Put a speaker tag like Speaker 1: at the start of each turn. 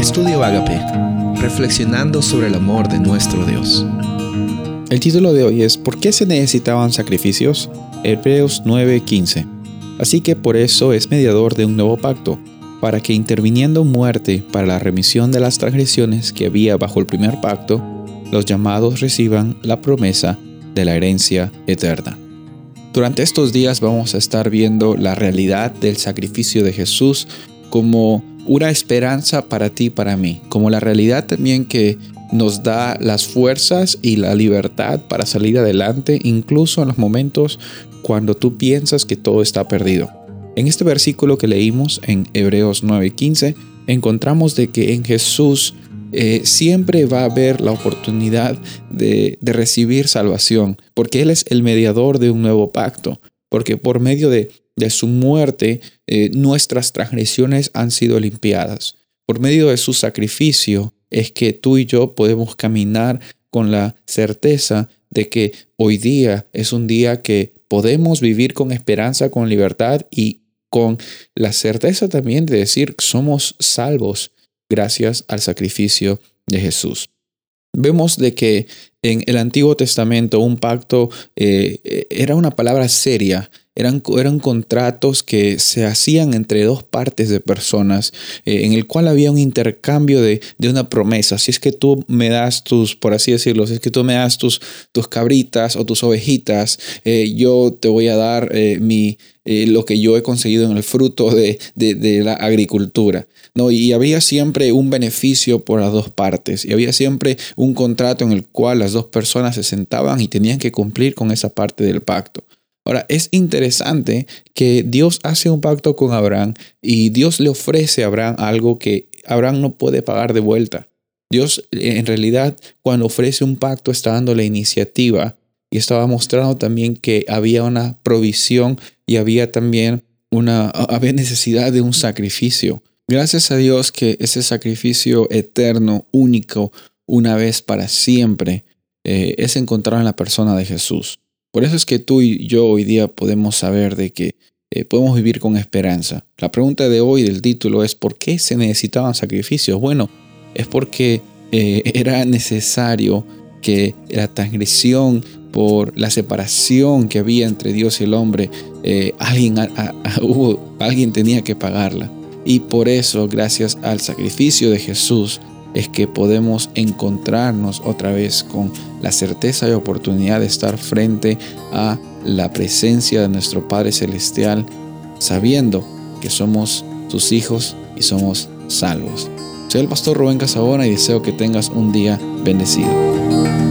Speaker 1: Estudio Agape, reflexionando sobre el amor de nuestro Dios.
Speaker 2: El título de hoy es ¿Por qué se necesitaban sacrificios? Hebreos 9:15. Así que por eso es mediador de un nuevo pacto, para que interviniendo muerte para la remisión de las transgresiones que había bajo el primer pacto, los llamados reciban la promesa de la herencia eterna. Durante estos días vamos a estar viendo la realidad del sacrificio de Jesús como una esperanza para ti y para mí, como la realidad también que nos da las fuerzas y la libertad para salir adelante, incluso en los momentos cuando tú piensas que todo está perdido. En este versículo que leímos en Hebreos 9:15, encontramos de que en Jesús eh, siempre va a haber la oportunidad de, recibir salvación, porque Él es el mediador de un nuevo pacto, porque por medio de, su muerte eh, nuestras transgresiones han sido limpiadas. Por medio de su sacrificio es que tú y yo podemos caminar con la certeza de que hoy día es un día que podemos vivir con esperanza, con libertad y con la certeza también de decir somos salvos gracias al sacrificio de Jesús. Vemos de que en el Antiguo Testamento un pacto eh, era una palabra seria, eran, eran, contratos que se hacían entre dos partes de personas, eh, en el cual había un intercambio de, una promesa. Si es que tú me das tus, por así decirlo, si es que tú me das tus, tus cabritas o tus ovejitas, eh, yo te voy a dar mi, lo que yo he conseguido en el fruto de, de la agricultura. ¿no? Y había siempre un beneficio por las dos partes. Y había siempre un contrato en el cual las dos personas se sentaban y tenían que cumplir con esa parte del pacto. Ahora, es interesante que Dios hace un pacto con Abraham y Dios le ofrece a Abraham algo que Abraham no puede pagar de vuelta. Dios en realidad cuando ofrece un pacto está dando la iniciativa y estaba mostrando también que había una provisión y había también una había necesidad de un sacrificio. Gracias a Dios que ese sacrificio eterno, único, una vez para siempre, eh, es encontrado en la persona de Jesús. Por eso es que tú y yo hoy día podemos saber de que eh, podemos vivir con esperanza. La pregunta de hoy del título es ¿por qué se necesitaban sacrificios? Bueno, es porque eh, era necesario que la transgresión por la separación que había entre Dios y el hombre, alguien, alguien tenía que pagarla. Y por eso, gracias al sacrificio de Jesús, es que podemos encontrarnos otra vez con la certeza y oportunidad de estar frente a la presencia de nuestro Padre Celestial, sabiendo que somos sus hijos y somos salvos. Soy el pastor Rubén Casabona y deseo que tengas un día bendecido.